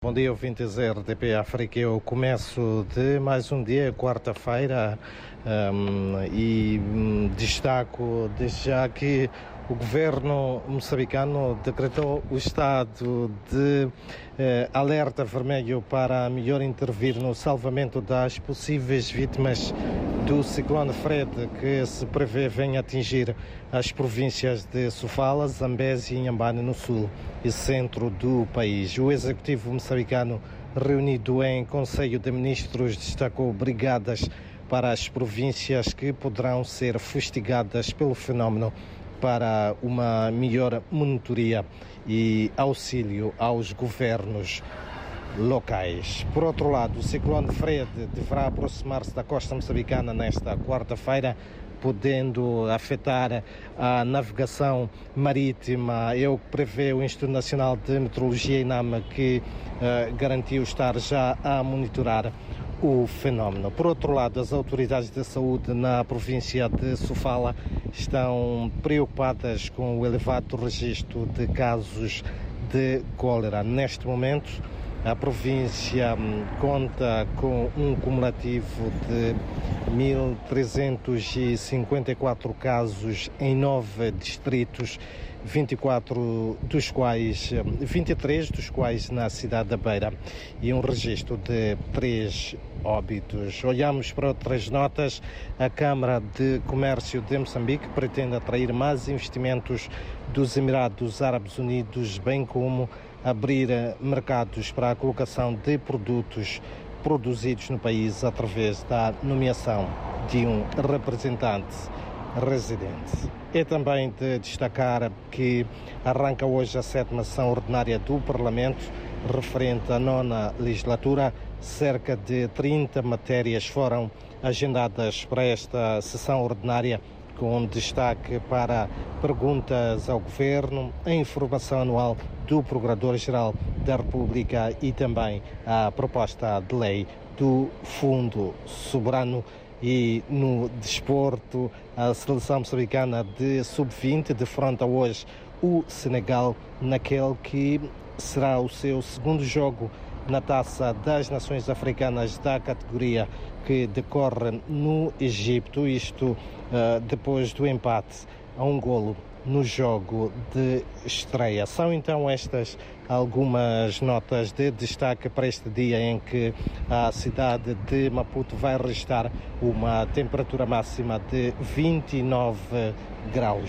Bom dia, ouvintes RDP África. Eu começo de mais um dia, quarta-feira, um, e um, destaco desde já que o governo moçambicano decretou o estado de eh, alerta vermelho para melhor intervir no salvamento das possíveis vítimas do ciclone Fred, que se prevê venha atingir as províncias de Sofala, Zambésia e Inhambane no sul e centro do país. O executivo moçambicano reunido em Conselho de Ministros destacou brigadas para as províncias que poderão ser fustigadas pelo fenómeno para uma melhor monitoria e auxílio aos governos locais. Por outro lado, o ciclone Fred deverá aproximar-se da costa moçambicana nesta quarta-feira, podendo afetar a navegação marítima. É o que prevê o Instituto Nacional de Meteorologia INAMA, que uh, garantiu estar já a monitorar o fenómeno. Por outro lado, as autoridades de saúde na província de Sofala estão preocupadas com o elevado registro de casos de cólera. Neste momento, a província hum, conta com um cumulativo de 1.354 casos em nove distritos 24 dos quais, 23 dos quais na cidade da Beira e um registro de três óbitos. Olhamos para outras notas. A Câmara de Comércio de Moçambique pretende atrair mais investimentos dos Emirados Árabes Unidos, bem como abrir mercados para a colocação de produtos produzidos no país através da nomeação de um representante residente. É também de destacar que arranca hoje a sétima sessão ordinária do Parlamento, referente à nona legislatura. Cerca de 30 matérias foram agendadas para esta sessão ordinária, com destaque para perguntas ao Governo, a informação anual do Procurador-Geral da República e também a proposta de lei do Fundo Soberano. E no desporto, a seleção moçambicana de sub-20 defronta hoje o Senegal naquele que será o seu segundo jogo na Taça das Nações Africanas da categoria que decorre no Egito, isto uh, depois do empate a um golo no jogo de estreia. São então estas algumas notas de destaque para este dia em que a cidade de Maputo vai registrar uma temperatura máxima de 29 graus.